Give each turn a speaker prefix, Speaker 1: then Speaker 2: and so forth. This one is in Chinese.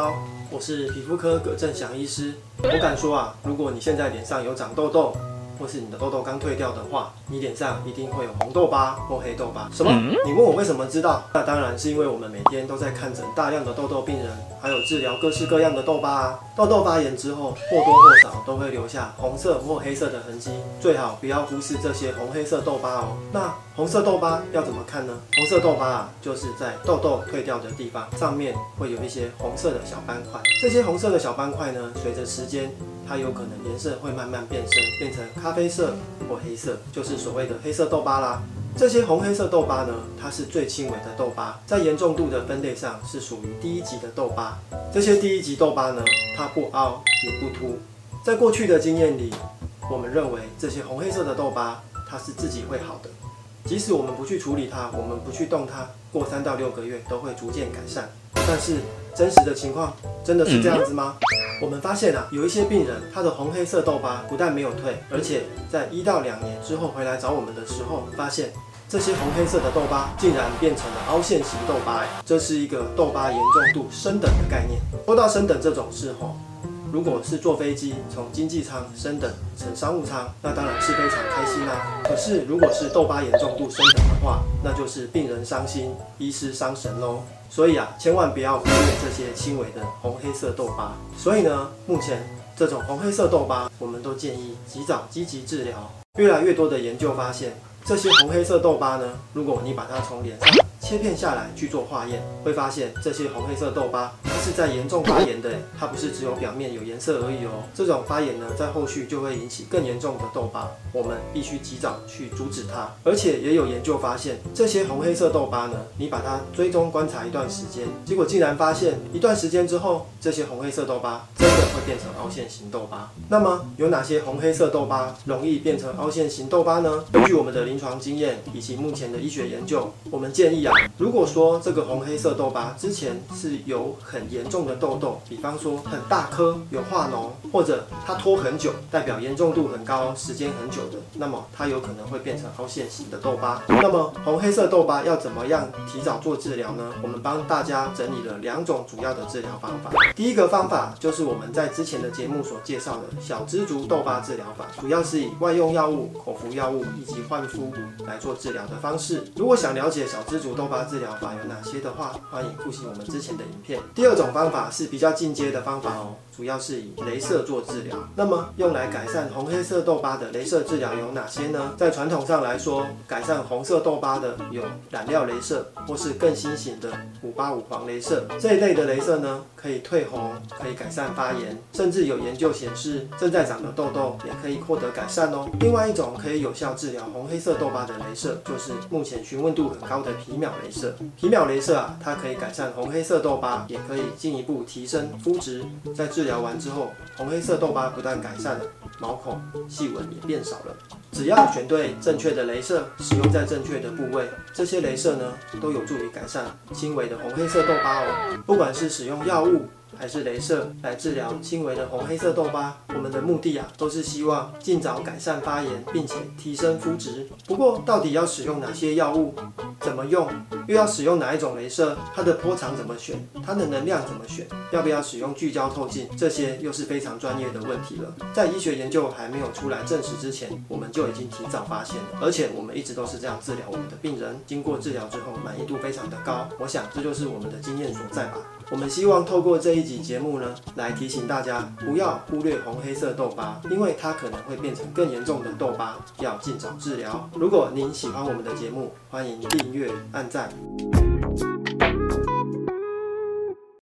Speaker 1: 好，我是皮肤科葛振祥医师。我敢说啊，如果你现在脸上有长痘痘，或是你的痘痘刚退掉的话，你脸上一定会有红痘疤或黑痘疤。什么？你问我为什么知道？那当然是因为我们每天都在看诊大量的痘痘病人，还有治疗各式各样的痘疤啊。痘痘发炎之后，或多或少都会留下红色或黑色的痕迹，最好不要忽视这些红黑色痘疤哦。那红色痘疤要怎么看呢？红色痘疤啊，就是在痘痘退掉的地方，上面会有一些红色的小斑块。这些红色的小斑块呢，随着时间，它有可能颜色会慢慢变深，变成咖咖啡色或黑色，就是所谓的黑色痘疤啦。这些红黑色痘疤呢，它是最轻微的痘疤，在严重度的分类上是属于第一级的痘疤。这些第一级痘疤呢，它不凹也不凸。在过去的经验里，我们认为这些红黑色的痘疤它是自己会好的，即使我们不去处理它，我们不去动它，过三到六个月都会逐渐改善。但是真实的情况真的是这样子吗？我们发现啊，有一些病人，他的红黑色痘疤不但没有退，而且在一到两年之后回来找我们的时候，发现这些红黑色的痘疤竟然变成了凹陷型痘疤。这是一个痘疤严重度升等的概念。说到升等这种事吼，如果是坐飞机从经济舱升等成商务舱，那当然是非常开心啦。可是如果是痘疤严重度升等的话，那就是病人伤心，医师伤神喽。所以啊，千万不要忽略这些轻微的红黑色痘疤。所以呢，目前这种红黑色痘疤，我们都建议及早积极治疗。越来越多的研究发现，这些红黑色痘疤呢，如果你把它从脸上切片下来去做化验，会发现这些红黑色痘疤。它是在严重发炎的，它不是只有表面有颜色而已哦。这种发炎呢，在后续就会引起更严重的痘疤，我们必须及早去阻止它。而且也有研究发现，这些红黑色痘疤呢，你把它追踪观察一段时间，结果竟然发现一段时间之后，这些红黑色痘疤真的会变成凹陷型痘疤。那么有哪些红黑色痘疤容易变成凹陷型痘疤呢？根据我们的临床经验以及目前的医学研究，我们建议啊，如果说这个红黑色痘疤之前是有很严重的痘痘，比方说很大颗有化脓，或者它拖很久，代表严重度很高，时间很久的，那么它有可能会变成凹陷型的痘疤。那么红黑色痘疤要怎么样提早做治疗呢？我们帮大家整理了两种主要的治疗方法。第一个方法就是我们在之前的节目所介绍的小蜘蛛痘疤治疗法，主要是以外用药物、口服药物以及换肤来做治疗的方式。如果想了解小蜘蛛痘疤治疗法有哪些的话，欢迎复习我们之前的影片。第二种方法是比较进阶的方法哦，主要是以镭射做治疗。那么用来改善红黑色痘疤的镭射治疗有哪些呢？在传统上来说，改善红色痘疤的有染料镭射，或是更新型的五八五黄镭射。这一类的镭射呢，可以退红，可以改善发炎，甚至有研究显示正在长的痘痘也可以获得改善哦。另外一种可以有效治疗红黑色痘疤的镭射，就是目前询问度很高的皮秒镭射。皮秒镭射啊，它可以改善红黑色痘疤，也可以进一步提升肤质。在治疗完之后，红黑色痘疤不但改善了，毛孔细纹也变少了。只要选对正确的镭射，使用在正确的部位，这些镭射呢，都有助于改善轻微的红黑色痘疤哦。不管是使用药物，还是镭射来治疗轻微的红黑色痘疤，我们的目的啊，都是希望尽早改善发炎，并且提升肤质。不过，到底要使用哪些药物，怎么用，又要使用哪一种镭射，它的波长怎么选，它的能量怎么选，要不要使用聚焦透镜，这些又是非常专业的问题了。在医学研究还没有出来证实之前，我们就已经提早发现了，而且我们一直都是这样治疗我们的病人，经过治疗之后满意度非常的高。我想这就是我们的经验所在吧。我们希望透过这一集节目呢，来提醒大家不要忽略红黑色痘疤，因为它可能会变成更严重的痘疤，要尽早治疗。如果您喜欢我们的节目，欢迎订阅阅、按赞。